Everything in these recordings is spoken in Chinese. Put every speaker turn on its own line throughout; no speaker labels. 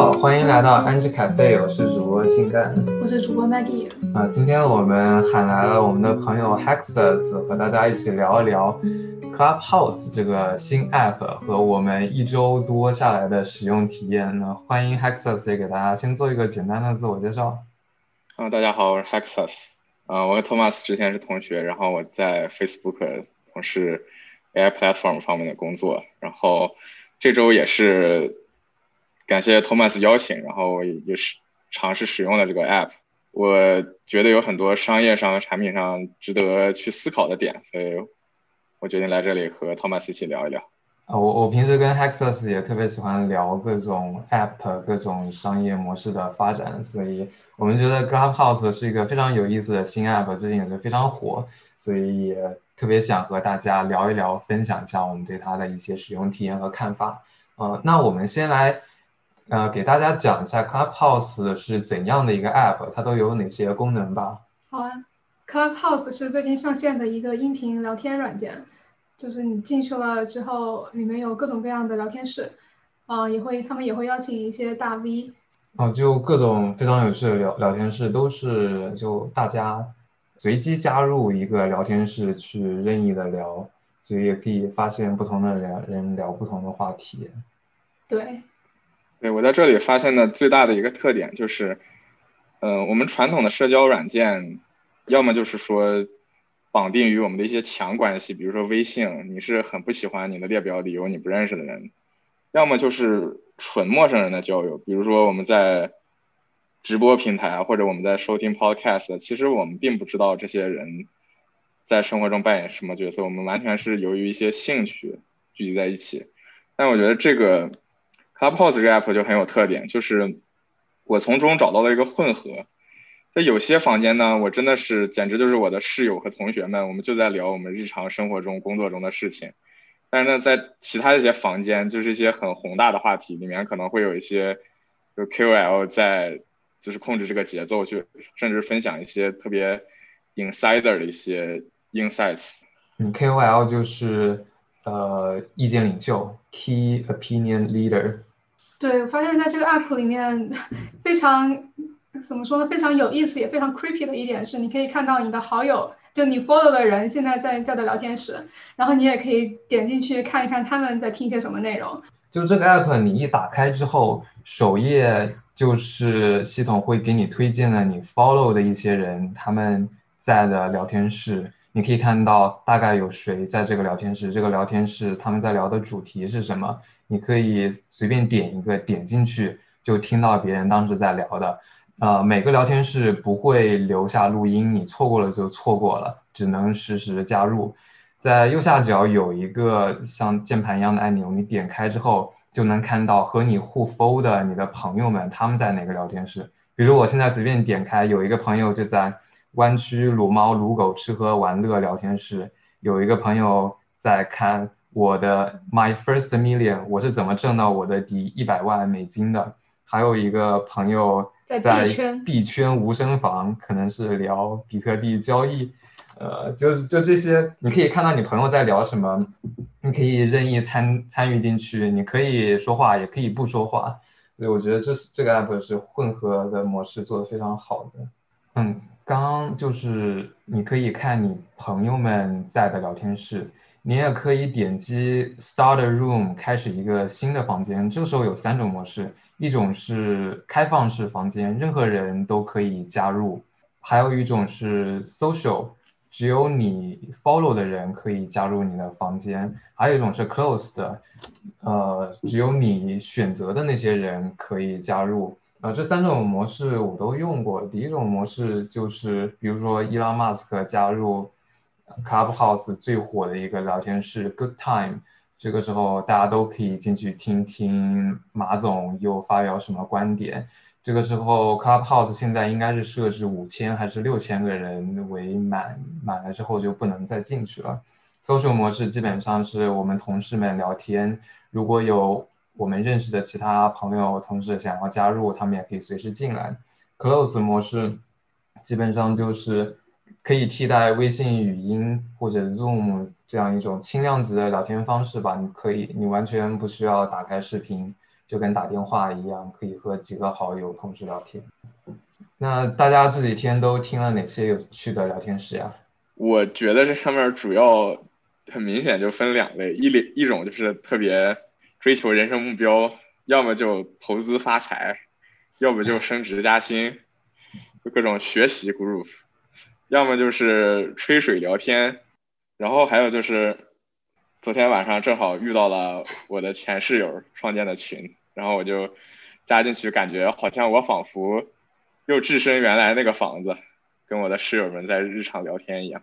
好，欢迎来到安之咖啡，我是主播性感，
我是主播 Maggie。
啊，今天我们喊来了我们的朋友 Hexus，和大家一起聊一聊 Clubhouse 这个新 App 和我们一周多下来的使用体验呢。欢迎 Hexus 也给大家先做一个简单的自我介绍。
啊，大家好，我是 Hexus。啊，我和 Thomas 之前是同学，然后我在 Facebook 从事 AI Platform 方面的工作，然后这周也是。感谢托马斯邀请，然后也是尝试使用了这个 app。我觉得有很多商业上和产品上值得去思考的点，所以我决定来这里和托马斯一起聊一聊。
啊，我我平时跟 Hexus 也特别喜欢聊各种 app、各种商业模式的发展，所以我们觉得 Clubhouse 是一个非常有意思的新 app，最近也是非常火，所以也特别想和大家聊一聊，分享一下我们对它的一些使用体验和看法。呃，那我们先来。呃，给大家讲一下 Clubhouse 是怎样的一个 App，它都有哪些功能吧。
好啊，Clubhouse 是最近上线的一个音频聊天软件，就是你进去了之后，里面有各种各样的聊天室，啊，也会他们也会邀请一些大 V。
哦，就各种非常有趣的聊聊天室，都是就大家随机加入一个聊天室去任意的聊，所以也可以发现不同的人人聊不同的话题。
对。
对我在这里发现的最大的一个特点就是，嗯，我们传统的社交软件，要么就是说绑定于我们的一些强关系，比如说微信，你是很不喜欢你的列表里有你不认识的人；要么就是纯陌生人的交友，比如说我们在直播平台，或者我们在收听 podcast，其实我们并不知道这些人在生活中扮演什么角色，我们完全是由于一些兴趣聚集在一起。但我觉得这个。Clubhouse 这个 app 就很有特点，就是我从中找到了一个混合。在有些房间呢，我真的是简直就是我的室友和同学们，我们就在聊我们日常生活中、工作中的事情。但是呢，在其他一些房间，就是一些很宏大的话题，里面可能会有一些就 KOL 在就是控制这个节奏，去甚至分享一些特别 insider 的一些 insights。
嗯，KOL 就是呃意见领袖，key opinion leader。
对，我发现在这个 app 里面非常怎么说呢？非常有意思也非常 creepy 的一点是，你可以看到你的好友，就你 follow 的人现在在在的聊天室，然后你也可以点进去看一看他们在听些什么内容。
就这个 app 你一打开之后，首页就是系统会给你推荐了你 follow 的一些人他们在的聊天室，你可以看到大概有谁在这个聊天室，这个聊天室他们在聊的主题是什么。你可以随便点一个，点进去就听到别人当时在聊的。呃，每个聊天室不会留下录音，你错过了就错过了，只能实时加入。在右下角有一个像键盘一样的按钮，你点开之后就能看到和你互 foul 的你的朋友们他们在哪个聊天室。比如我现在随便点开，有一个朋友就在弯曲撸猫撸狗吃喝玩乐聊天室，有一个朋友在看。我的 My First Million，我是怎么挣到我的第一百万美金的？还有一个朋友在币圈无声房，可能是聊比特币交易，呃，就就这些，你可以看到你朋友在聊什么，你可以任意参参与进去，你可以说话，也可以不说话，所以我觉得这是这个 app 是混合的模式做的非常好的。嗯，刚刚就是你可以看你朋友们在的聊天室。你也可以点击 Start a Room 开始一个新的房间。这个时候有三种模式，一种是开放式房间，任何人都可以加入；还有一种是 Social，只有你 Follow 的人可以加入你的房间；还有一种是 Closed，呃，只有你选择的那些人可以加入。呃，这三种模式我都用过。第一种模式就是，比如说伊朗马斯克加入。Clubhouse 最火的一个聊天室 Good Time，这个时候大家都可以进去听听马总又发表什么观点。这个时候 Clubhouse 现在应该是设置五千还是六千个人为满，满了之后就不能再进去了。Social 模式基本上是我们同事们聊天，如果有我们认识的其他朋友同事想要加入，他们也可以随时进来。Close 模式基本上就是。可以替代微信语音或者 Zoom 这样一种轻量级的聊天方式吧。你可以，你完全不需要打开视频，就跟打电话一样，可以和几个好友同时聊天。那大家这几天都听了哪些有趣的聊天室呀？
我觉得这上面主要很明显就分两类，一类一种就是特别追求人生目标，要么就投资发财，要不就升职加薪，就各种学习 group，要么就是吹水聊天，然后还有就是昨天晚上正好遇到了我的前室友创建的群。然后我就加进去，感觉好像我仿佛又置身原来那个房子，跟我的室友们在日常聊天一样。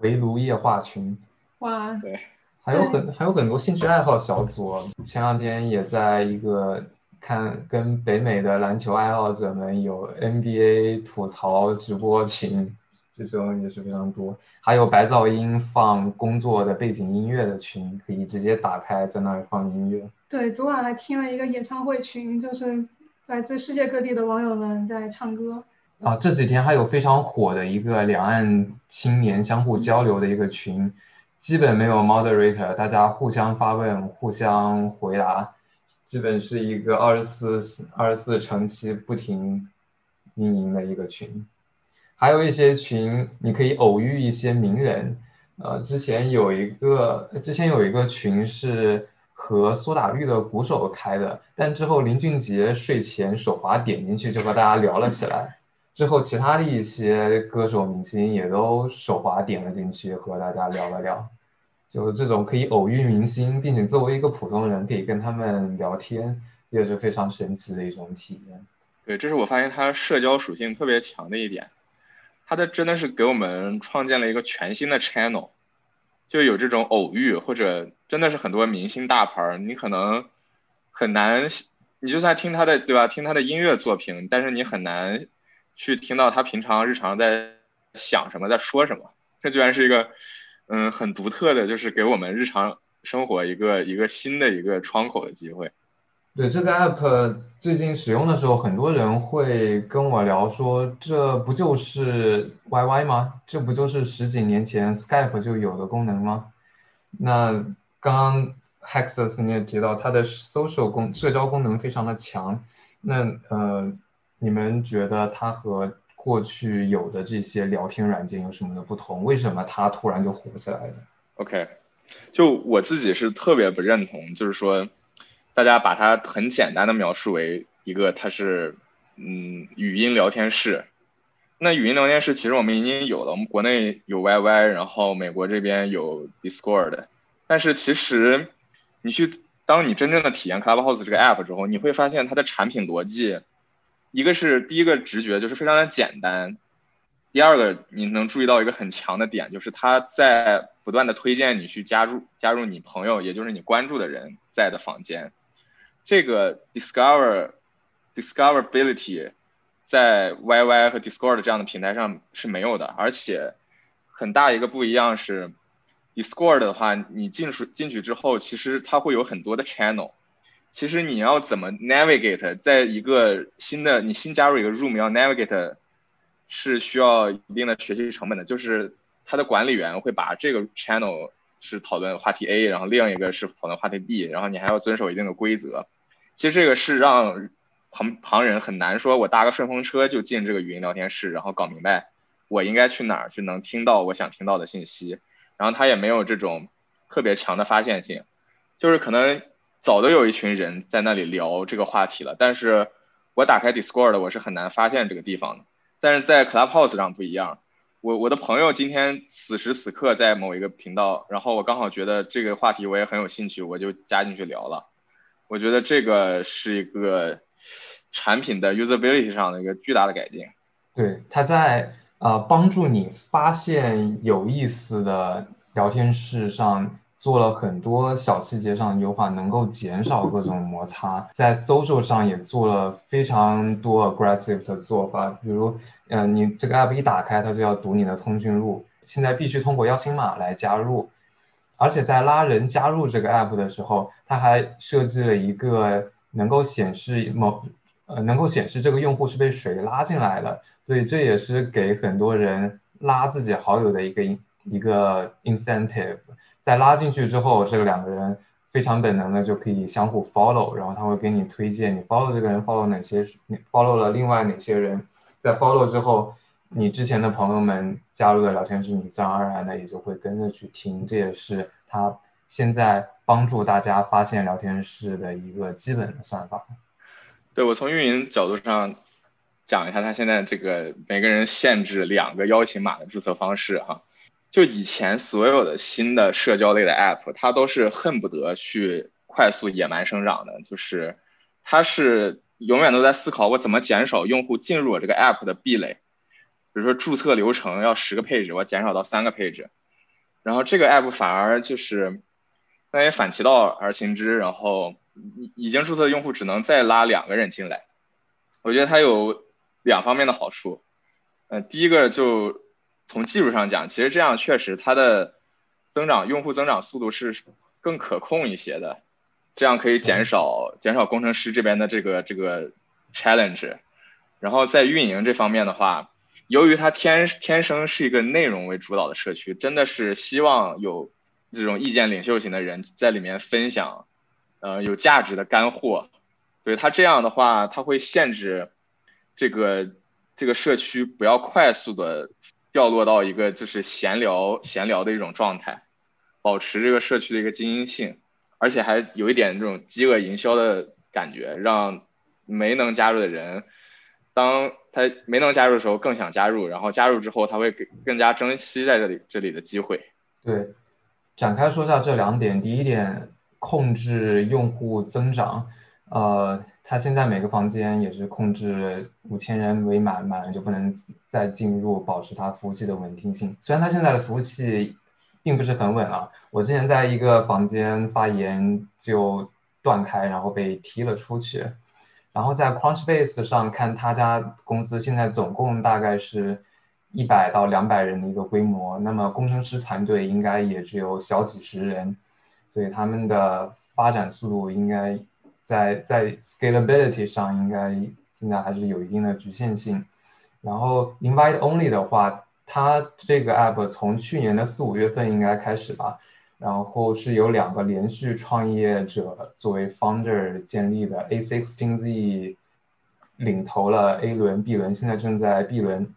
围炉夜话群，
哇，
对，
还有很还有很多兴趣爱好小组。前两天也在一个看跟北美的篮球爱好者们有 NBA 吐槽直播群，这种也是非常多。还有白噪音放工作的背景音乐的群，可以直接打开在那里放音乐。
对，昨晚还听了一个演唱会群，就是来自世界各地的网友们在唱歌。
啊，这几天还有非常火的一个两岸青年相互交流的一个群，基本没有 moderator，大家互相发问、互相回答，基本是一个二十四二十四乘七不停运营的一个群。还有一些群，你可以偶遇一些名人。呃，之前有一个，之前有一个群是。和苏打绿的鼓手开的，但之后林俊杰睡前手滑点进去就和大家聊了起来，之后其他的一些歌手明星也都手滑点了进去和大家聊了聊，就这种可以偶遇明星，并且作为一个普通人可以跟他们聊天，也是非常神奇的一种体验。
对，这是我发现它社交属性特别强的一点，它的真的是给我们创建了一个全新的 channel。就有这种偶遇，或者真的是很多明星大牌，你可能很难，你就算听他的，对吧？听他的音乐作品，但是你很难去听到他平常日常在想什么，在说什么。这居然是一个，嗯，很独特的，就是给我们日常生活一个一个新的一个窗口的机会。
对这个 app 最近使用的时候，很多人会跟我聊说，这不就是 YY 吗？这不就是十几年前 Skype 就有的功能吗？那刚刚 Hexus 你也提到，它的 social 功社交功能非常的强。那呃，你们觉得它和过去有的这些聊天软件有什么的不同？为什么它突然就火起来了
？OK，就我自己是特别不认同，就是说。大家把它很简单的描述为一个，它是嗯语音聊天室。那语音聊天室其实我们已经有了，我们国内有 YY，然后美国这边有 Discord。但是其实你去当你真正的体验 Clubhouse 这个 app 之后，你会发现它的产品逻辑，一个是第一个直觉就是非常的简单，第二个你能注意到一个很强的点，就是它在不断的推荐你去加入加入你朋友，也就是你关注的人在的房间。这个 discover discoverability 在 YY 和 Discord 这样的平台上是没有的，而且很大一个不一样是 Discord 的话，你进去进去之后，其实它会有很多的 channel，其实你要怎么 navigate 在一个新的你新加入一个 room 要 navigate 是需要一定的学习成本的，就是它的管理员会把这个 channel 是讨论话题 A，然后另一个是讨论话题 B，然后你还要遵守一定的规则。其实这个是让旁旁人很难说，我搭个顺风车就进这个语音聊天室，然后搞明白我应该去哪儿，去能听到我想听到的信息。然后他也没有这种特别强的发现性，就是可能早都有一群人在那里聊这个话题了，但是我打开 Discord 我是很难发现这个地方的。但是在 Clubhouse 上不一样，我我的朋友今天此时此刻在某一个频道，然后我刚好觉得这个话题我也很有兴趣，我就加进去聊了。我觉得这个是一个产品的 usability 上的一个巨大的改进。
对，它在呃帮助你发现有意思的聊天室上做了很多小细节上的优化，能够减少各种摩擦。在 social 上也做了非常多 aggressive 的做法，比如，嗯，你这个 app 一打开，它就要读你的通讯录，现在必须通过邀请码来加入。而且在拉人加入这个 app 的时候，它还设计了一个能够显示某呃能够显示这个用户是被谁拉进来的，所以这也是给很多人拉自己好友的一个一个 incentive。在拉进去之后，这个两个人非常本能的就可以相互 follow，然后他会给你推荐你 follow 这个人 follow 哪些，你 follow 了另外哪些人，在 follow 之后，你之前的朋友们加入的聊天室，你自然而然的也就会跟着去听，这也是他现在帮助大家发现聊天室的一个基本的算法。
对我从运营角度上讲一下，他现在这个每个人限制两个邀请码的注册方式哈。就以前所有的新的社交类的 App，它都是恨不得去快速野蛮生长的，就是它是永远都在思考我怎么减少用户进入我这个 App 的壁垒，比如说注册流程要十个配置，我减少到三个配置，然后这个 App 反而就是那也反其道而行之，然后已已经注册的用户只能再拉两个人进来，我觉得它有两方面的好处，呃，第一个就。从技术上讲，其实这样确实它的增长用户增长速度是更可控一些的，这样可以减少减少工程师这边的这个这个 challenge。然后在运营这方面的话，由于它天天生是一个内容为主导的社区，真的是希望有这种意见领袖型的人在里面分享，呃有价值的干货。对它这样的话，它会限制这个这个社区不要快速的。掉落到一个就是闲聊闲聊的一种状态，保持这个社区的一个精英性，而且还有一点这种饥饿营销的感觉，让没能加入的人，当他没能加入的时候更想加入，然后加入之后他会更更加珍惜在这里这里的机会。
对，展开说下这两点，第一点，控制用户增长，呃。他现在每个房间也是控制五千人为满，满了就不能再进入，保持它服务器的稳定性。虽然它现在的服务器并不是很稳啊，我之前在一个房间发言就断开，然后被踢了出去。然后在 Crunchbase 上看，他家公司现在总共大概是一百到两百人的一个规模，那么工程师团队应该也只有小几十人，所以他们的发展速度应该。在在 scalability 上应该现在还是有一定的局限性。然后 invite only 的话，它这个 app 从去年的四五月份应该开始吧，然后是有两个连续创业者作为 founder 建立的，A16Z 领投了 A 轮、B 轮，现在正在 B 轮。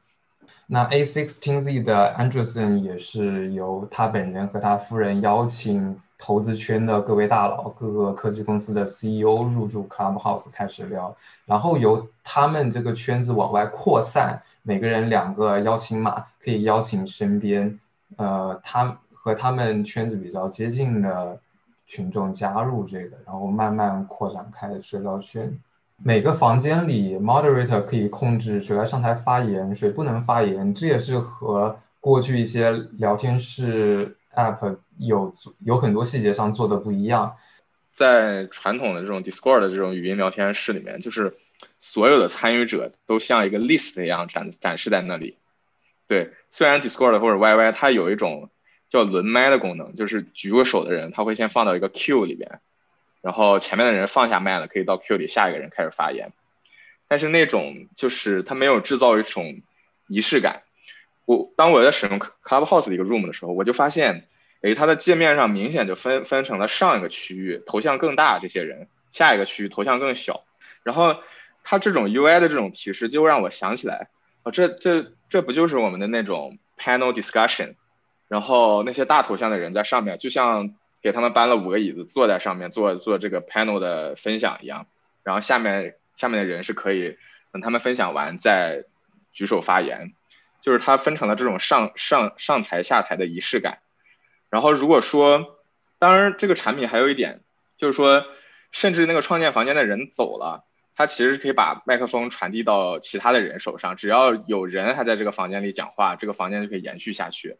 那 A16Z 的 Anderson 也是由他本人和他夫人邀请。投资圈的各位大佬、各个科技公司的 CEO 入驻 Clubhouse 开始聊，然后由他们这个圈子往外扩散，每个人两个邀请码，可以邀请身边，呃，他和他们圈子比较接近的群众加入这个，然后慢慢扩展开的社交圈。每个房间里 Moderator 可以控制谁来上台发言，谁不能发言，这也是和过去一些聊天室。App 有有很多细节上做的不一样，
在传统的这种 Discord 的这种语音聊天室里面，就是所有的参与者都像一个 list 一样展展示在那里。对，虽然 Discord 或者 YY 它有一种叫轮麦的功能，就是举过手的人他会先放到一个 Q 里边，然后前面的人放下麦了，可以到 Q 里下一个人开始发言。但是那种就是它没有制造一种仪式感。我当我在使用 Clubhouse 的一个 room 的时候，我就发现，诶，它的界面上明显就分分成了上一个区域头像更大这些人，下一个区域头像更小。然后它这种 UI 的这种提示，就让我想起来，哦，这这这不就是我们的那种 panel discussion？然后那些大头像的人在上面，就像给他们搬了五个椅子坐在上面做做这个 panel 的分享一样。然后下面下面的人是可以等他们分享完再举手发言。就是它分成了这种上上上台下台的仪式感，然后如果说，当然这个产品还有一点，就是说，甚至那个创建房间的人走了，他其实可以把麦克风传递到其他的人手上，只要有人还在这个房间里讲话，这个房间就可以延续下去。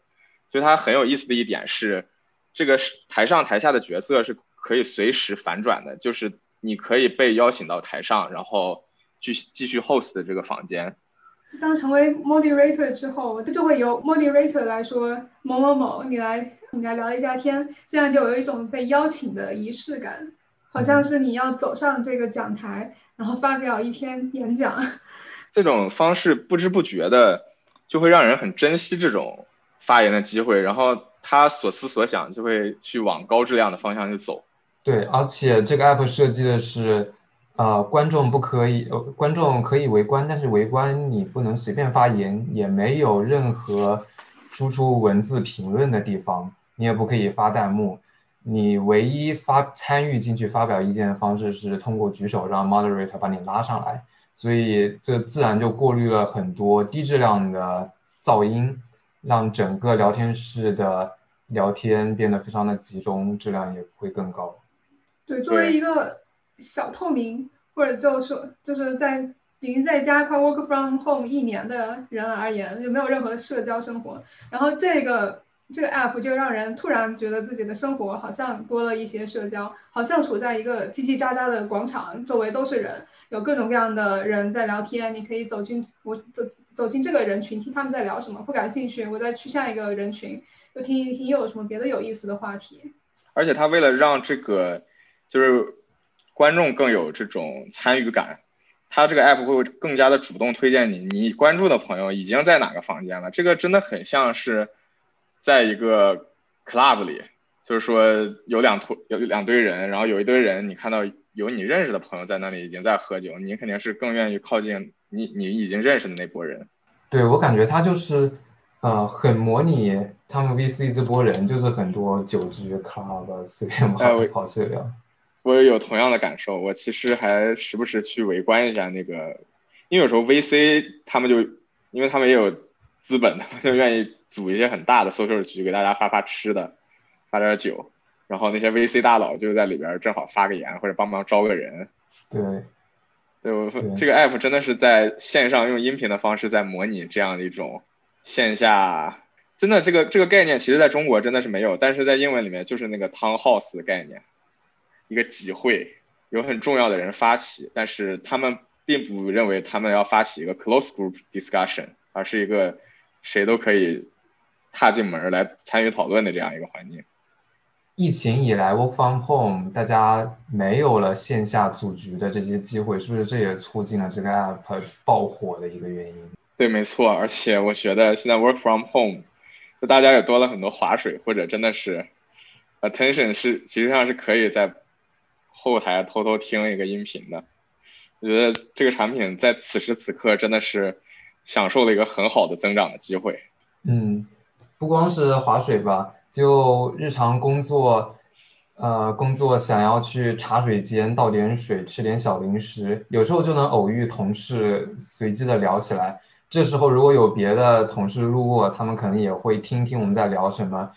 所以它很有意思的一点是，这个台上台下的角色是可以随时反转的，就是你可以被邀请到台上，然后继继续 host 这个房间。
当成为 moderator 之后，就会由 moderator 来说某某某，你来你来聊一下天，这样就有一种被邀请的仪式感，好像是你要走上这个讲台，然后发表一篇演讲。
这种方式不知不觉的就会让人很珍惜这种发言的机会，然后他所思所想就会去往高质量的方向去走。
对，而且这个 app 设计的是，呃，观众不可以，观众可以围观，但是围观你不能随便发言，也没有任何输出文字评论的地方，你也不可以发弹幕。你唯一发参与进去发表意见的方式是通过举手让 moderator 把你拉上来，所以这自然就过滤了很多低质量的噪音，让整个聊天室的聊天变得非常的集中，质量也会更高。
对，作为一个小透明或者就说就是在已经在家快 work from home 一年的人而言，就没有任何社交生活，然后这个。这个 app 就让人突然觉得自己的生活好像多了一些社交，好像处在一个叽叽喳喳的广场，周围都是人，有各种各样的人在聊天。你可以走进我走走进这个人群，听他们在聊什么。不感兴趣，我再去下一个人群，又听一听又有什么别的有意思的话题。
而且他为了让这个就是观众更有这种参与感，他这个 app 会更加的主动推荐你，你关注的朋友已经在哪个房间了。这个真的很像是。在一个 club 里，就是说有两坨有两堆人，然后有一堆人，你看到有你认识的朋友在那里已经在喝酒，你肯定是更愿意靠近你你已经认识的那波人。
对我感觉他就是呃很模拟他们 VC 这波人，就是很多酒局 club 随便跑跑去聊。
我也有同样的感受，我其实还时不时去围观一下那个，因为有时候 VC 他们就因为他们也有资本，他们就愿意。组一些很大的 social 局，给大家发发吃的，发点酒，然后那些 VC 大佬就在里边正好发个言或者帮忙招个人。
对，
对我这个 app 真的是在线上用音频的方式在模拟这样的一种线下，真的这个这个概念其实在中国真的是没有，但是在英文里面就是那个 town house 的概念，一个集会，有很重要的人发起，但是他们并不认为他们要发起一个 close group discussion，而是一个谁都可以。踏进门来参与讨论的这样一个环境。
疫情以来，work from home，大家没有了线下组局的这些机会，是不是这也促进了这个 app 爆火的一个原因？
对，没错。而且我觉得现在 work from home，就大家也多了很多划水，或者真的是 attention 是其实上是可以在后台偷偷听一个音频的。我觉得这个产品在此时此刻真的是享受了一个很好的增长的机会。
嗯。不光是划水吧，就日常工作，呃，工作想要去茶水间倒点水，吃点小零食，有时候就能偶遇同事，随机的聊起来。这时候如果有别的同事路过，他们可能也会听听我们在聊什么。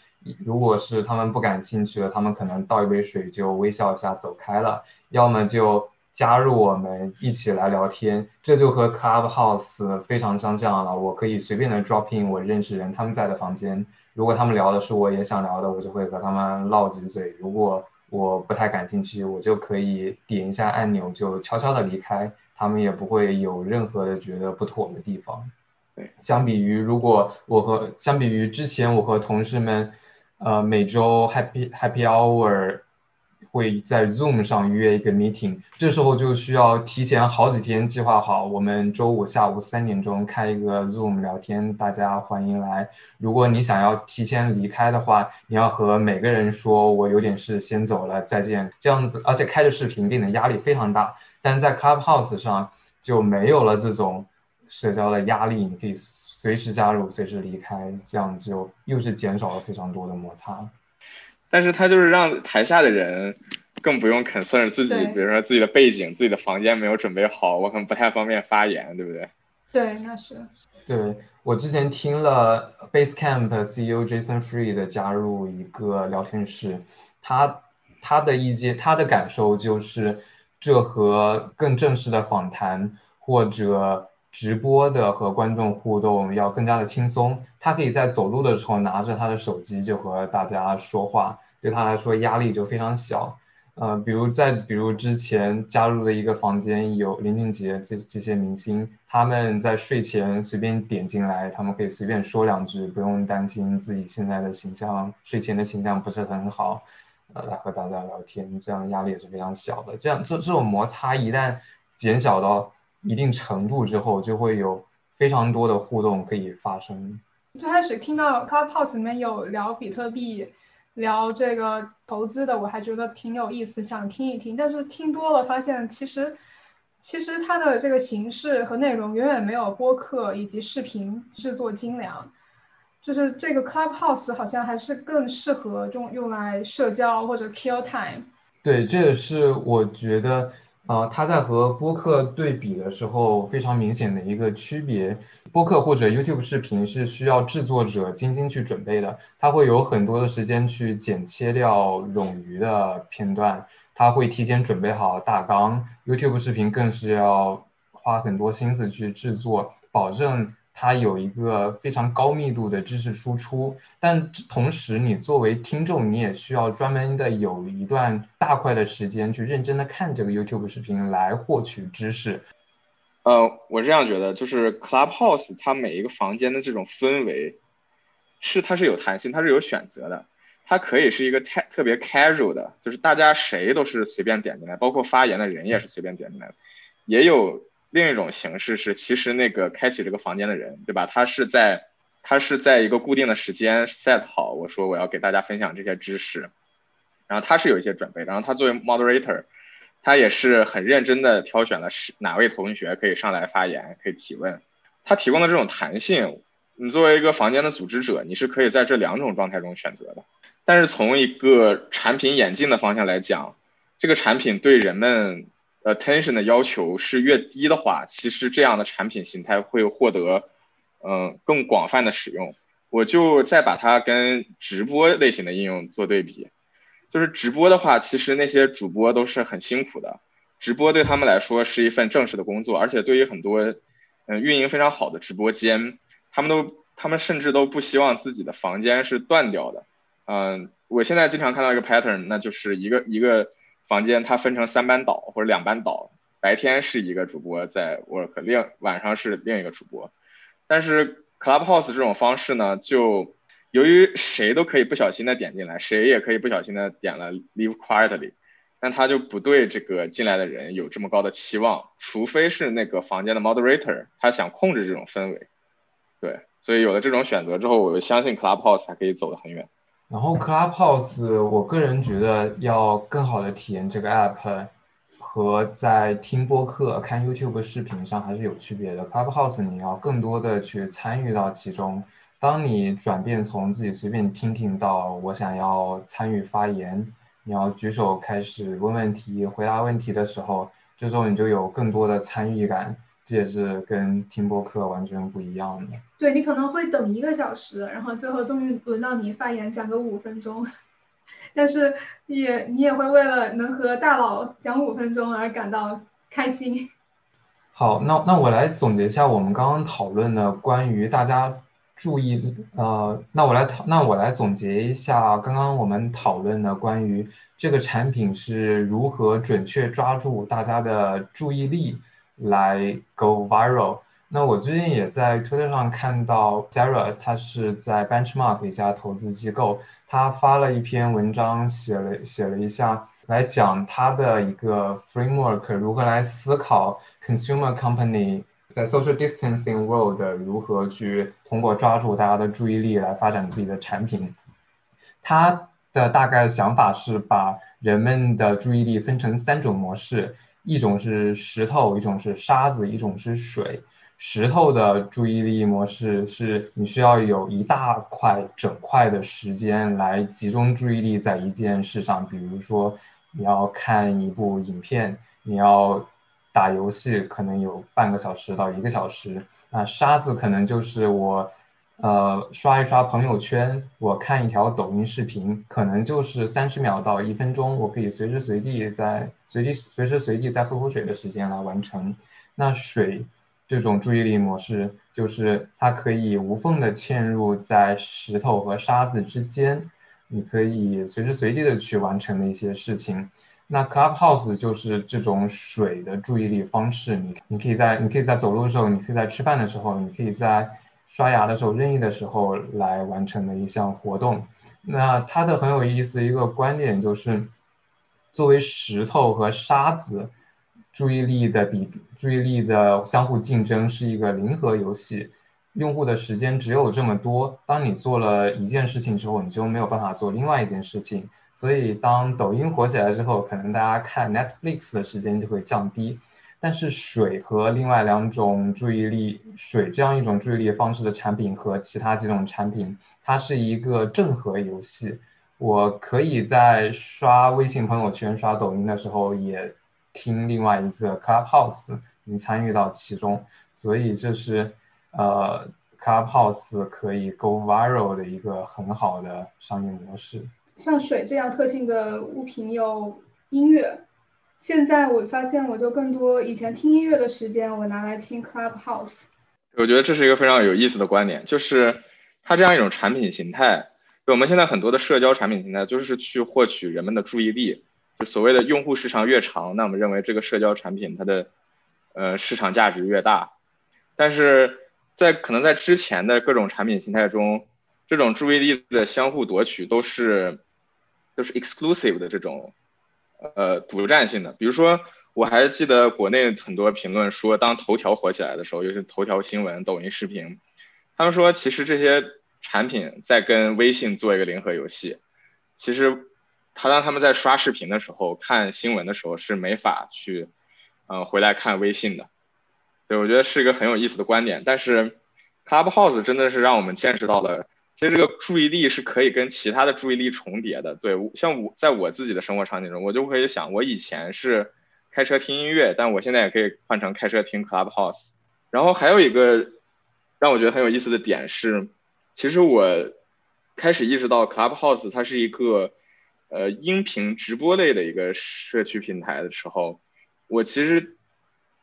如果是他们不感兴趣的，他们可能倒一杯水就微笑一下走开了，要么就。加入我们一起来聊天，这就和 Clubhouse 非常相像了。我可以随便的 drop in 我认识人他们在的房间，如果他们聊的是我也想聊的，我就会和他们唠几嘴。如果我不太感兴趣，我就可以点一下按钮就悄悄的离开，他们也不会有任何的觉得不妥的地方。
对，
相比于如果我和相比于之前我和同事们，呃，每周 happy happy hour。会在 Zoom 上约一个 meeting，这时候就需要提前好几天计划好。我们周五下午三点钟开一个 Zoom 聊天，大家欢迎来。如果你想要提前离开的话，你要和每个人说，我有点事先走了，再见。这样子，而且开着视频给你的压力非常大。但是在 Clubhouse 上就没有了这种社交的压力，你可以随时加入，随时离开，这样就又是减少了非常多的摩擦。
但是他就是让台下的人更不用 concern 自己，比如说自己的背景、自己的房间没有准备好，我可能不太方便发言，对不对？
对，那是。
对我之前听了 Basecamp CEO Jason Free 的加入一个聊天室，他他的意见、他的感受就是，这和更正式的访谈或者。直播的和观众互动要更加的轻松，他可以在走路的时候拿着他的手机就和大家说话，对他来说压力就非常小。呃，比如在比如之前加入的一个房间有林俊杰这这些明星，他们在睡前随便点进来，他们可以随便说两句，不用担心自己现在的形象睡前的形象不是很好，呃，来和大家聊天，这样压力也是非常小的。这样这这种摩擦一旦减小到。一定程度之后，就会有非常多的互动可以发生。
最开始听到 Clubhouse 里面有聊比特币聊这个投资的，我还觉得挺有意思，想听一听。但是听多了发现，其实其实它的这个形式和内容远远没有播客以及视频制作精良。就是这个 Clubhouse 好像还是更适合用用来社交或者 kill time。
对，这也是我觉得。呃，它在和播客对比的时候，非常明显的一个区别。播客或者 YouTube 视频是需要制作者精心去准备的，他会有很多的时间去剪切掉冗余的片段，他会提前准备好大纲。YouTube 视频更是要花很多心思去制作，保证。它有一个非常高密度的知识输出，但同时你作为听众，你也需要专门的有一段大块的时间去认真的看这个 YouTube 视频来获取知识。
呃，我这样觉得，就是 Clubhouse 它每一个房间的这种氛围，是它是有弹性，它是有选择的，它可以是一个太特别 casual 的，就是大家谁都是随便点进来，包括发言的人也是随便点进来的，也有。另一种形式是，其实那个开启这个房间的人，对吧？他是在他是在一个固定的时间 set 好，我说我要给大家分享这些知识，然后他是有一些准备，然后他作为 moderator，他也是很认真的挑选了是哪位同学可以上来发言，可以提问。他提供的这种弹性，你作为一个房间的组织者，你是可以在这两种状态中选择的。但是从一个产品演进的方向来讲，这个产品对人们。Attention 的要求是越低的话，其实这样的产品形态会获得，嗯，更广泛的使用。我就再把它跟直播类型的应用做对比，就是直播的话，其实那些主播都是很辛苦的，直播对他们来说是一份正式的工作，而且对于很多，嗯，运营非常好的直播间，他们都，他们甚至都不希望自己的房间是断掉的。嗯，我现在经常看到一个 pattern，那就是一个一个。房间它分成三班倒或者两班倒，白天是一个主播在 work，另晚上是另一个主播。但是 Clubhouse 这种方式呢，就由于谁都可以不小心的点进来，谁也可以不小心的点了 leave quietly，那他就不对这个进来的人有这么高的期望，除非是那个房间的 moderator 他想控制这种氛围。对，所以有了这种选择之后，我相信 Clubhouse 还可以走得很远。
然后 Clubhouse，我个人觉得要更好的体验这个 app，和在听播客、看 YouTube 视频上还是有区别的。Clubhouse 你要更多的去参与到其中，当你转变从自己随便听听到我想要参与发言，你要举手开始问问题、回答问题的时候，这时候你就有更多的参与感。这也是跟听播客完全不一样的。
对你可能会等一个小时，然后最后终于轮到你发言，讲个五分钟。但是也你也会为了能和大佬讲五分钟而感到开心。
好，那那我来总结一下我们刚刚讨论的关于大家注意呃，那我来讨那我来总结一下刚刚我们讨论的关于这个产品是如何准确抓住大家的注意力。来 go viral。那我最近也在推特上看到 Sarah，他是在 Benchmark 一家投资机构，他发了一篇文章，写了写了一下，来讲他的一个 framework 如何来思考 consumer company 在 social distancing world 如何去通过抓住大家的注意力来发展自己的产品。他的大概想法是把人们的注意力分成三种模式。一种是石头，一种是沙子，一种是水。石头的注意力模式是你需要有一大块整块的时间来集中注意力在一件事上，比如说你要看一部影片，你要打游戏，可能有半个小时到一个小时。那沙子可能就是我。呃，刷一刷朋友圈，我看一条抖音视频，可能就是三十秒到一分钟，我可以随时随地在随地随时随地在喝口水的时间来完成。那水这种注意力模式，就是它可以无缝的嵌入在石头和沙子之间，你可以随时随地的去完成的一些事情。那 Clubhouse 就是这种水的注意力方式，你你可以在你可以在走路的时候，你可以在吃饭的时候，你可以在。刷牙的时候，任意的时候来完成的一项活动。那它的很有意思一个观点就是，作为石头和沙子，注意力的比注意力的相互竞争是一个零和游戏。用户的时间只有这么多，当你做了一件事情之后，你就没有办法做另外一件事情。所以当抖音火起来之后，可能大家看 Netflix 的时间就会降低。但是水和另外两种注意力水这样一种注意力方式的产品和其他几种产品，它是一个正和游戏。我可以在刷微信朋友圈、刷抖音的时候，也听另外一个 Clubhouse，你参与到其中，所以这是呃 Clubhouse 可以 go viral 的一个很好的商业模式。
像水这样特性的物品有音乐。现在我发现，我就更多以前听音乐的时间，我拿来听 Clubhouse。
我觉得这是一个非常有意思的观点，就是它这样一种产品形态，我们现在很多的社交产品形态就是去获取人们的注意力，就所谓的用户时长越长，那我们认为这个社交产品它的呃市场价值越大。但是在可能在之前的各种产品形态中，这种注意力的相互夺取都是都是 exclusive 的这种。呃，独占性的，比如说，我还记得国内很多评论说，当头条火起来的时候，就是头条新闻、抖音视频，他们说其实这些产品在跟微信做一个联合游戏，其实他当他们在刷视频的时候、看新闻的时候是没法去，嗯，回来看微信的。对，我觉得是一个很有意思的观点，但是 Clubhouse 真的是让我们见识到了。其实这个注意力是可以跟其他的注意力重叠的，对，像我在我自己的生活场景中，我就可以想，我以前是开车听音乐，但我现在也可以换成开车听 Clubhouse。然后还有一个让我觉得很有意思的点是，其实我开始意识到 Clubhouse 它是一个呃音频直播类的一个社区平台的时候，我其实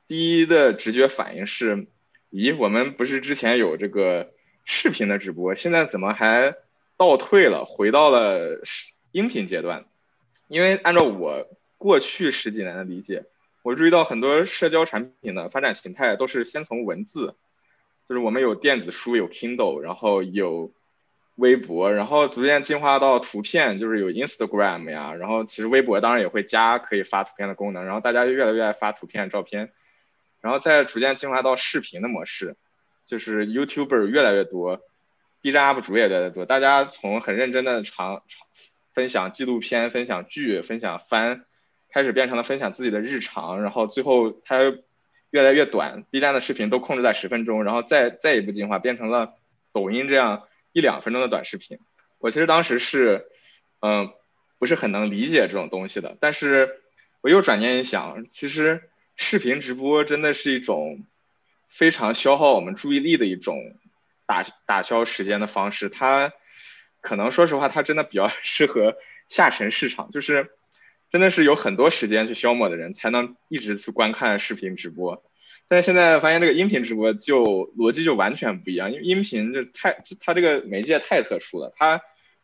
第一的直觉反应是，咦，我们不是之前有这个。视频的直播现在怎么还倒退了，回到了音频阶段？因为按照我过去十几年的理解，我注意到很多社交产品的发展形态都是先从文字，就是我们有电子书，有 Kindle，然后有微博，然后逐渐进化到图片，就是有 Instagram 呀，然后其实微博当然也会加可以发图片的功能，然后大家就越来越爱发图片、照片，然后再逐渐进化到视频的模式。就是 YouTuber 越来越多，B 站 UP 主也越来越多，大家从很认真的长分享纪录片、分享剧、分享番，开始变成了分享自己的日常，然后最后它越来越短，B 站的视频都控制在十分钟，然后再再一步进化变成了抖音这样一两分钟的短视频。我其实当时是嗯不是很能理解这种东西的，但是我又转念一想，其实视频直播真的是一种。非常消耗我们注意力的一种打打消时间的方式，它可能说实话，它真的比较 适合下沉市场，就是真的是有很多时间去消磨的人才能一直去观看视频直播。但是现在发现这个音频直播就逻辑就完全不一样，因为音频就太它这个媒介太特殊了，它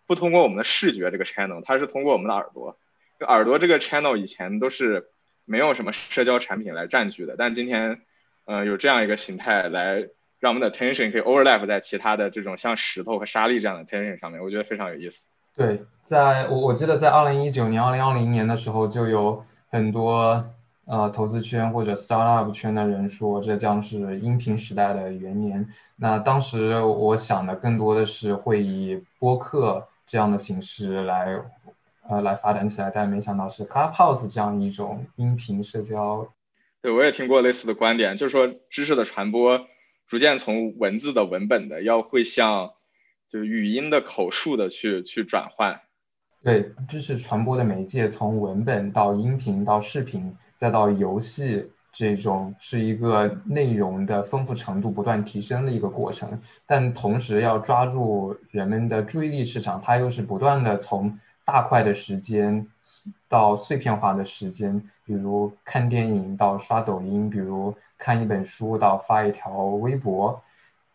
不通过我们的视觉这个 channel，它是通过我们的耳朵。耳朵这个 channel 以前都是没有什么社交产品来占据的，但今天。呃，有这样一个形态来让我们的 attention 可以 overlap 在其他的这种像石头和沙粒这样的 attention 上面，我觉得非常有意思。
对，在我我记得在二零一九年、二零二零年的时候，就有很多呃投资圈或者 startup 圈的人说这将是音频时代的元年。那当时我想的更多的是会以播客这样的形式来呃来发展起来，但没想到是 Clubhouse 这样一种音频社交。
对，我也听过类似的观点，就是说知识的传播逐渐从文字的文本的，要会向就是语音的口述的去去转换。
对，知识传播的媒介从文本到音频到视频再到游戏，这种是一个内容的丰富程度不断提升的一个过程。但同时要抓住人们的注意力市场，它又是不断的从大块的时间到碎片化的时间。比如看电影到刷抖音，比如看一本书到发一条微博，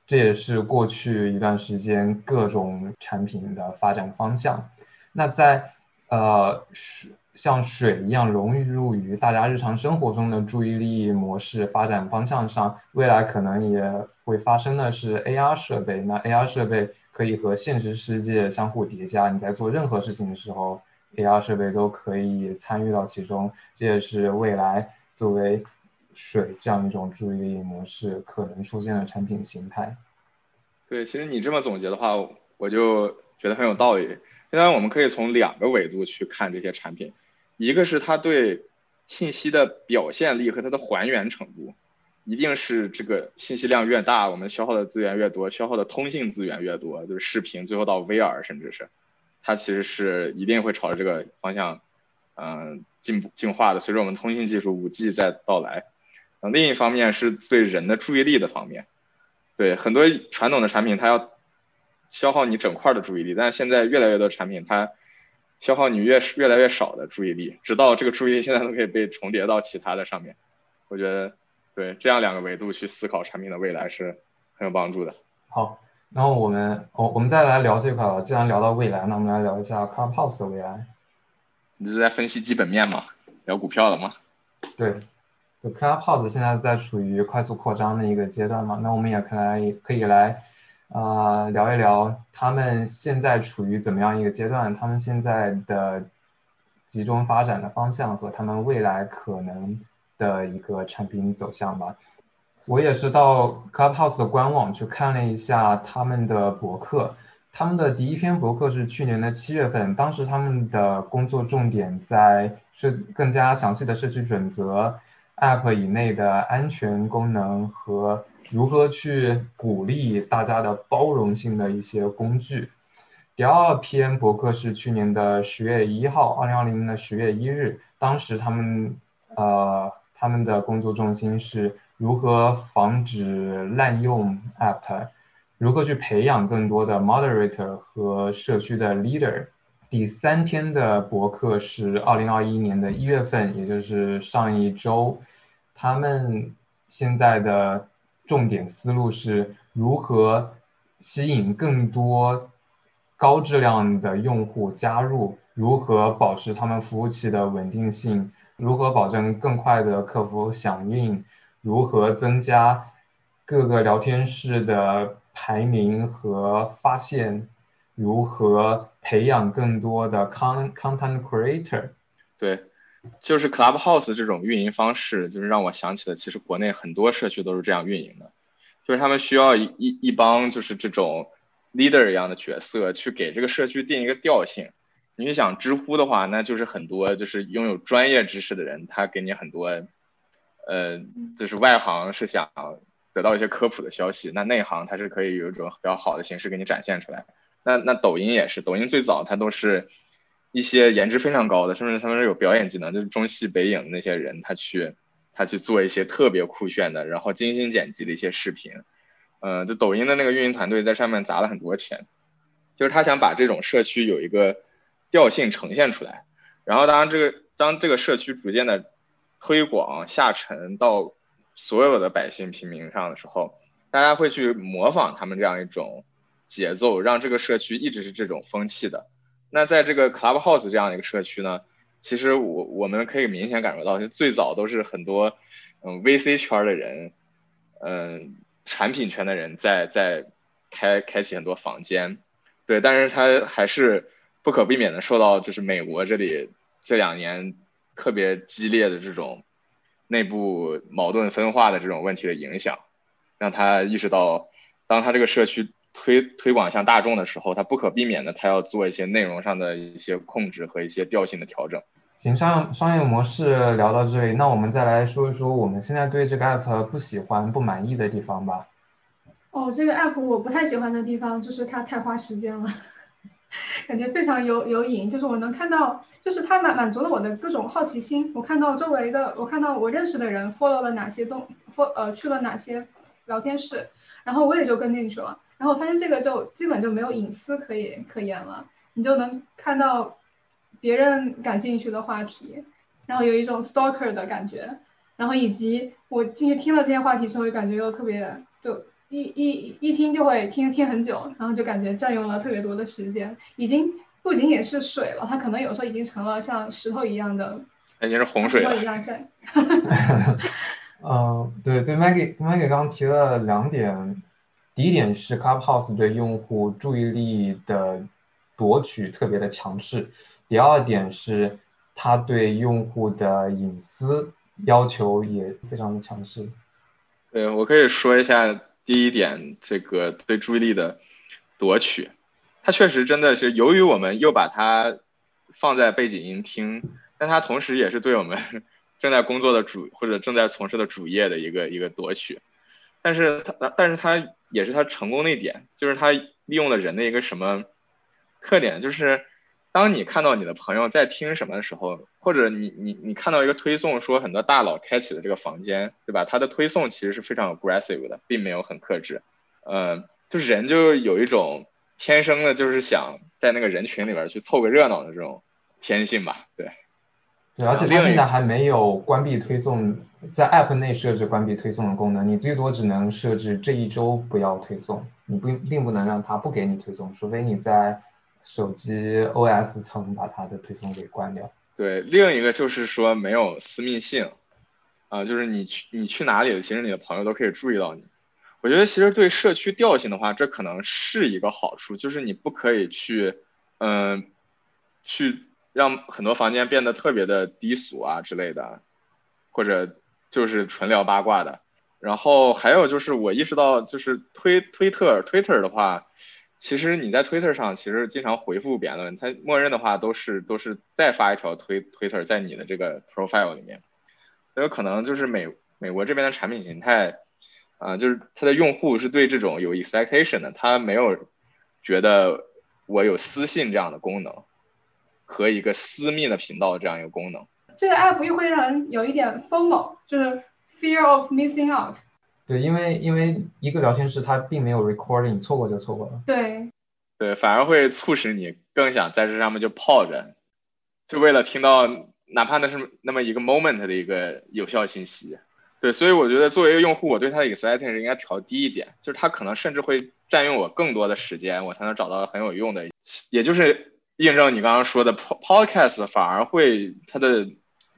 这也是过去一段时间各种产品的发展方向。那在呃水像水一样融入于大家日常生活中的注意力模式发展方向上，未来可能也会发生的是 AR 设备。那 AR 设备可以和现实世界相互叠加，你在做任何事情的时候。AR 设备都可以参与到其中，这也是未来作为水这样一种注意力模式可能出现的产品形态。
对，其实你这么总结的话，我就觉得很有道理。现在我们可以从两个维度去看这些产品，一个是它对信息的表现力和它的还原程度，一定是这个信息量越大，我们消耗的资源越多，消耗的通信资源越多，就是视频最后到 VR，甚至是它其实是一定会朝着这个方向，嗯，进步进化的。随着我们通信技术五 G 在到来，另一方面是对人的注意力的方面，对很多传统的产品它要。消耗你整块的注意力，但现在越来越多产品它消耗你越越来越少的注意力，直到这个注意力现在都可以被重叠到其他的上面。我觉得对这样两个维度去思考产品的未来是很有帮助的。
好，然后我们我我们再来聊这块吧。既然聊到未来，那我们来聊一下 Clubhouse 的未来。
你是在分析基本面吗？聊股票了吗？
对，Clubhouse 现在在处于快速扩张的一个阶段嘛，那我们也可来可以来。啊，聊一聊他们现在处于怎么样一个阶段？他们现在的集中发展的方向和他们未来可能的一个产品走向吧。我也是到 Clubhouse 的官网去看了一下他们的博客，他们的第一篇博客是去年的七月份，当时他们的工作重点在是更加详细的社区准则、App 以内的安全功能和。如何去鼓励大家的包容性的一些工具？第二篇博客是去年的十月一号，二零二零年的十月一日，当时他们呃他们的工作重心是如何防止滥用 App，如何去培养更多的 Moderator 和社区的 Leader。第三篇的博客是二零二一年的一月份，也就是上一周，他们现在的。重点思路是如何吸引更多高质量的用户加入，如何保持他们服务器的稳定性，如何保证更快的客服响应，如何增加各个聊天室的排名和发现，如何培养更多的 con content creator。
对。就是 Clubhouse 这种运营方式，就是让我想起了，其实国内很多社区都是这样运营的，就是他们需要一一一帮就是这种 leader 一样的角色，去给这个社区定一个调性。你想知乎的话，那就是很多就是拥有专业知识的人，他给你很多，呃，就是外行是想得到一些科普的消息，那内行他是可以有一种比较好的形式给你展现出来。那那抖音也是，抖音最早它都是。一些颜值非常高的，甚至他们是有表演技能，就是中戏北影的那些人，他去他去做一些特别酷炫的，然后精心剪辑的一些视频。嗯，就抖音的那个运营团队在上面砸了很多钱，就是他想把这种社区有一个调性呈现出来。然后当然这个当这个社区逐渐的推广下沉到所有的百姓平民上的时候，大家会去模仿他们这样一种节奏，让这个社区一直是这种风气的。那在这个 Clubhouse 这样的一个社区呢，其实我我们可以明显感受到，就最早都是很多嗯 VC 圈的人，嗯产品圈的人在在开开启很多房间，对，但是它还是不可避免的受到就是美国这里这两年特别激烈的这种内部矛盾分化的这种问题的影响，让他意识到，当他这个社区。推推广向大众的时候，他不可避免的，他要做一些内容上的一些控制和一些调性的调整。
行，商商业模式聊到这里，那我们再来说一说我们现在对这个 app 不喜欢、不满意的地方吧。
哦，这个 app 我不太喜欢的地方就是它太花时间了，感觉非常有有瘾。就是我能看到，就是它满满足了我的各种好奇心。我看到周围的，我看到我认识的人 follow 了哪些东，follow 呃去了哪些聊天室，然后我也就跟进去了。然后我发现这个就基本就没有隐私可以可言了，你就能看到别人感兴趣的话题，然后有一种 stalker 的感觉，然后以及我进去听了这些话题之后，感觉又特别一一一听就会听听很久，然后就感觉占用了特别多的时间，已经不仅仅是水了，它可能有时候已经成了像石头一样的，
已经是洪水了。
一样在。
嗯，对对，Maggie Maggie 刚提了两点。第一点是 Clubhouse 对用户注意力的夺取特别的强势，第二点是它对用户的隐私要求也非常的强势。
对我可以说一下第一点，这个对注意力的夺取，它确实真的是由于我们又把它放在背景音听，但它同时也是对我们正在工作的主或者正在从事的主业的一个一个夺取。但是它，但是它也是它成功的一点，就是它利用了人的一个什么特点，就是。当你看到你的朋友在听什么的时候，或者你你你看到一个推送说很多大佬开启了这个房间，对吧？他的推送其实是非常 aggressive 的，并没有很克制。嗯，就是人就有一种天生的，就是想在那个人群里边去凑个热闹的这种天性吧？对。
对，而且它现在还没有关闭推送，在 app 内设置关闭推送的功能，你最多只能设置这一周不要推送，你不并不能让它不给你推送，除非你在。手机 OS 层把它的推送给关掉。
对，另一个就是说没有私密性，啊，就是你去你去哪里，其实你的朋友都可以注意到你。我觉得其实对社区调性的话，这可能是一个好处，就是你不可以去，嗯，去让很多房间变得特别的低俗啊之类的，或者就是纯聊八卦的。然后还有就是我意识到，就是推推特 Twitter 的话。其实你在 Twitter 上其实经常回复言论，它默认的话都是都是再发一条推 Twitter 在你的这个 profile 里面，有可能就是美美国这边的产品形态，啊，就是它的用户是对这种有 expectation 的，他没有觉得我有私信这样的功能和一个私密的频道这样一个功能。
这个 app 又会让人有一点 FOMO，就是 fear of missing out。
对，因为因为一个聊天室它并没有 recording，错过就错过了。
对，
对，反而会促使你更想在这上面就泡着，就为了听到哪怕那是那么一个 moment 的一个有效信息。对，所以我觉得作为一个用户，我对它的 excitement 应该调低一点，就是它可能甚至会占用我更多的时间，我才能找到很有用的。也就是印证你刚刚说的，podcast 反而会它的。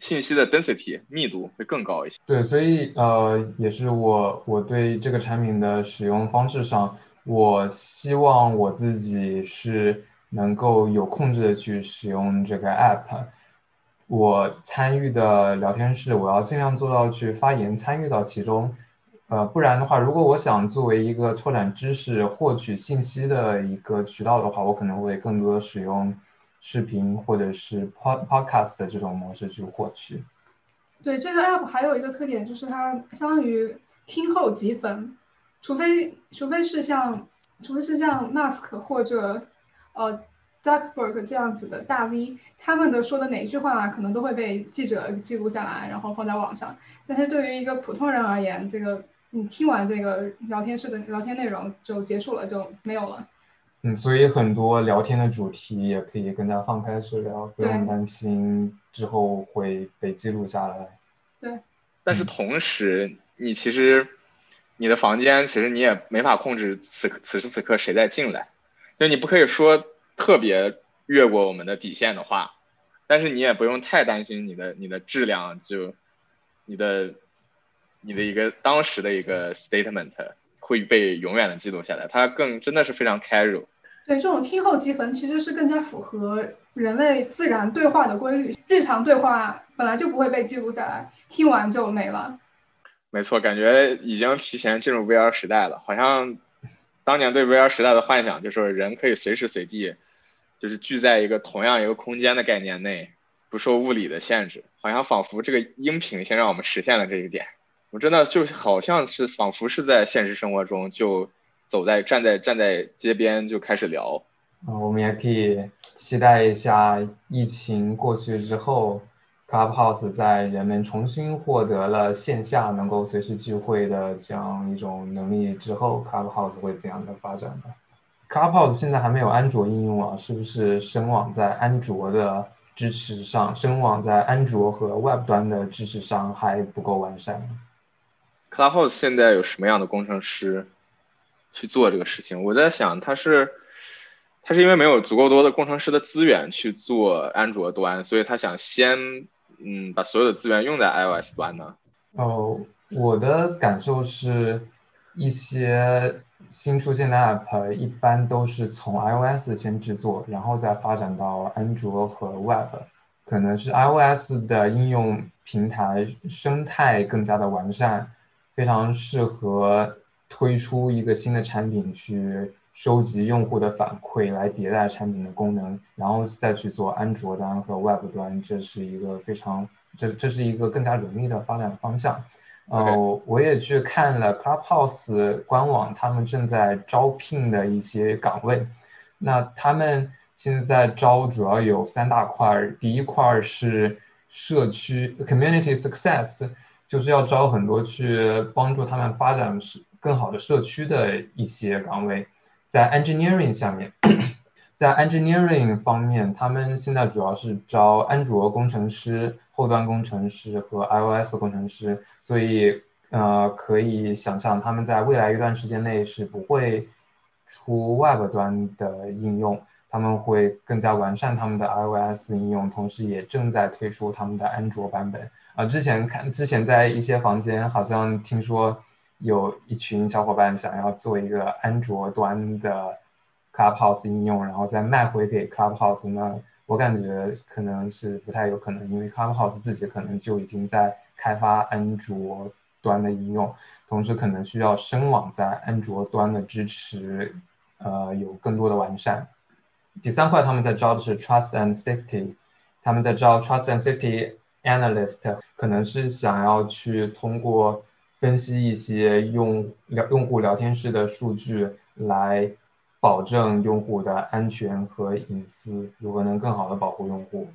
信息的 density 密度会更高一些。
对，所以呃，也是我我对这个产品的使用方式上，我希望我自己是能够有控制的去使用这个 app。我参与的聊天室，我要尽量做到去发言参与到其中。呃，不然的话，如果我想作为一个拓展知识、获取信息的一个渠道的话，我可能会更多使用。视频或者是 pod podcast 的这种模式去获取。
对这个 app 还有一个特点就是它相当于听后积分，除非除非是像除非是像 Mask 或者呃 z u c k b e r g 这样子的大 V，他们的说的哪一句话可能都会被记者记录下来，然后放在网上。但是对于一个普通人而言，这个你听完这个聊天室的聊天内容就结束了，就没有了。
嗯，所以很多聊天的主题也可以更加放开去聊，不用担心之后会被记录下来。
对。
但是同时，你其实你的房间其实你也没法控制此此时此刻谁在进来，就你不可以说特别越过我们的底线的话，但是你也不用太担心你的你的质量就你的你的一个当时的一个 statement 会被永远的记录下来，它更真的是非常 casual。
对这种听后积分，其实是更加符合人类自然对话的规律。日常对话本来就不会被记录下来，听完就没了。
没错，感觉已经提前进入 VR 时代了。好像当年对 VR 时代的幻想，就是人可以随时随地，就是聚在一个同样一个空间的概念内，不受物理的限制。好像仿佛这个音频先让我们实现了这一点。我真的就好像是仿佛是在现实生活中就。走在站在站在街边就开始聊，
啊，我们也可以期待一下疫情过去之后，Clubhouse 在人们重新获得了线下能够随时聚会的这样一种能力之后，Clubhouse 会怎样的发展呢？Clubhouse 现在还没有安卓应用啊，是不是声网在安卓的支持上，声网在安卓和 Web 端的支持上还不够完善
？Clubhouse 现在有什么样的工程师？去做这个事情，我在想，他是，他是因为没有足够多的工程师的资源去做安卓端，所以他想先，嗯，把所有的资源用在 iOS 端呢。
哦，我的感受是，一些新出现的 App 一般都是从 iOS 先制作，然后再发展到安卓和 Web，可能是 iOS 的应用平台生态更加的完善，非常适合。推出一个新的产品去收集用户的反馈，来迭代产品的功能，然后再去做安卓端和 Web 端，这是一个非常这这是一个更加容易的发展方向。呃，我也去看了 Clubhouse 官网，他们正在招聘的一些岗位。那他们现在招主要有三大块，第一块是社区 Community Success，就是要招很多去帮助他们发展是更好的社区的一些岗位。在 Engineering 下面，在 Engineering 方面，他们现在主要是招安卓工程师。后端工程师和 iOS 工程师，所以呃可以想象他们在未来一段时间内是不会出 Web 端的应用，他们会更加完善他们的 iOS 应用，同时也正在推出他们的安卓版本。啊，之前看之前在一些房间好像听说有一群小伙伴想要做一个安卓端的 Clubhouse 应用，然后再卖回给 Clubhouse 那。我感觉可能是不太有可能，因为 Clubhouse 自己可能就已经在开发安卓端的应用，同时可能需要深网在安卓端的支持，呃，有更多的完善。第三块他们在招的是 Trust and Safety，他们在招 Trust and Safety Analyst，可能是想要去通过分析一些用聊用户聊天室的数据来。保证用户的安全和隐私，如何能更好的保护用户？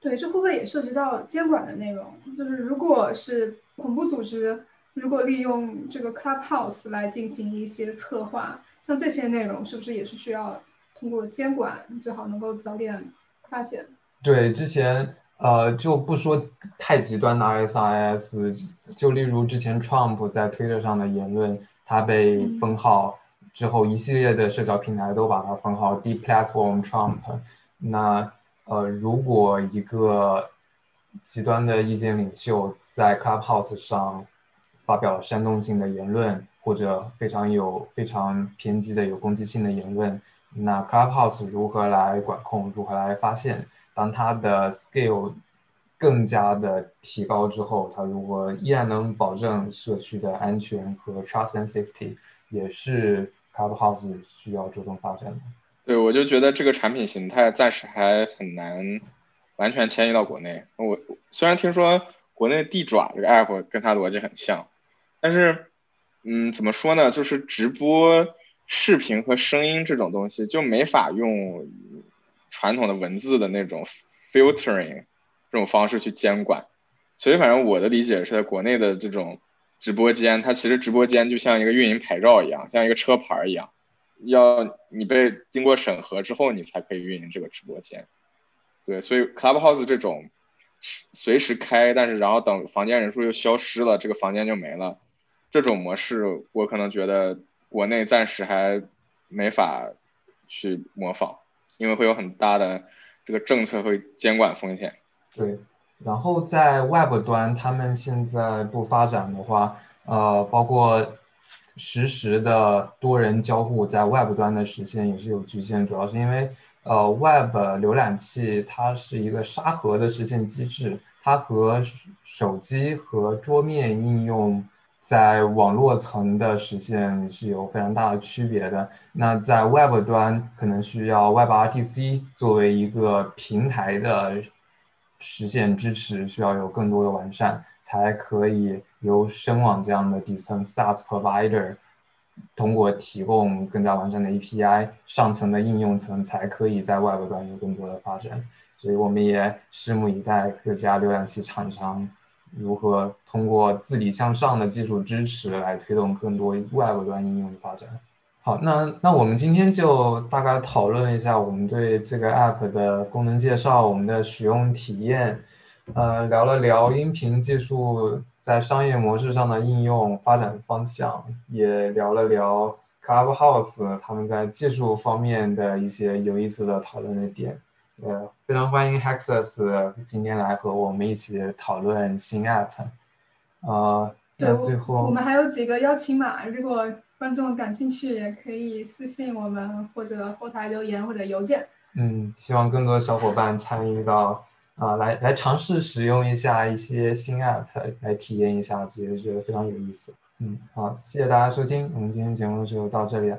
对，这会不会也涉及到监管的内容？就是如果是恐怖组织，如果利用这个 Clubhouse 来进行一些策划，像这些内容是不是也是需要通过监管，最好能够早点发现？
对，之前呃就不说太极端的 ISIS，就例如之前 Trump 在推特上的言论，他被封号。之后，一系列的社交平台都把他封号 “deplatform Trump”。那呃，如果一个极端的意见领袖在 Clubhouse 上发表煽动性的言论，或者非常有非常偏激的有攻击性的言论，那 Clubhouse 如何来管控？如何来发现？当它的 scale 更加的提高之后，它如果依然能保证社区的安全和 trust and safety，也是。Clubhouse 需要着重发展的，
对我就觉得这个产品形态暂时还很难完全迁移到国内。我虽然听说国内地爪这个 app 跟它逻辑很像，但是，嗯，怎么说呢？就是直播视频和声音这种东西就没法用传统的文字的那种 filtering 这种方式去监管。所以，反正我的理解是在国内的这种。直播间，它其实直播间就像一个运营牌照一样，像一个车牌一样，要你被经过审核之后，你才可以运营这个直播间。对，所以 Clubhouse 这种随时开，但是然后等房间人数又消失了，这个房间就没了，这种模式，我可能觉得国内暂时还没法去模仿，因为会有很大的这个政策和监管风险。
对。然后在 Web 端，他们现在不发展的话，呃，包括实时的多人交互在 Web 端的实现也是有局限，主要是因为呃 Web 浏览器它是一个沙盒的实现机制，它和手机和桌面应用在网络层的实现是有非常大的区别的。那在 Web 端可能需要 WebRTC 作为一个平台的。实现支持需要有更多的完善，才可以由深网这样的底层 SaaS provider 通过提供更加完善的 API，上层的应用层才可以在 Web 端有更多的发展。所以我们也拭目以待各家浏览器厂商如何通过自己向上的技术支持来推动更多 Web 端应用的发展。好，那那我们今天就大概讨论一下我们对这个 app 的功能介绍，我们的使用体验，呃，聊了聊音频技术在商业模式上的应用发展方向，也聊了聊 Clubhouse 他们在技术方面的一些有意思的讨论的点。呃，非常欢迎 Hexus 今天来和我们一起讨论新 app。呃，那最后
我们还有几个邀请码，如果。观众感兴趣也可以私信我们，或者后台留言或者邮件。
嗯，希望更多小伙伴参与到啊，来来尝试使用一下一些新 app 来体验一下，觉得觉得非常有意思。嗯，好，谢谢大家收听，我们今天节目就到这里了。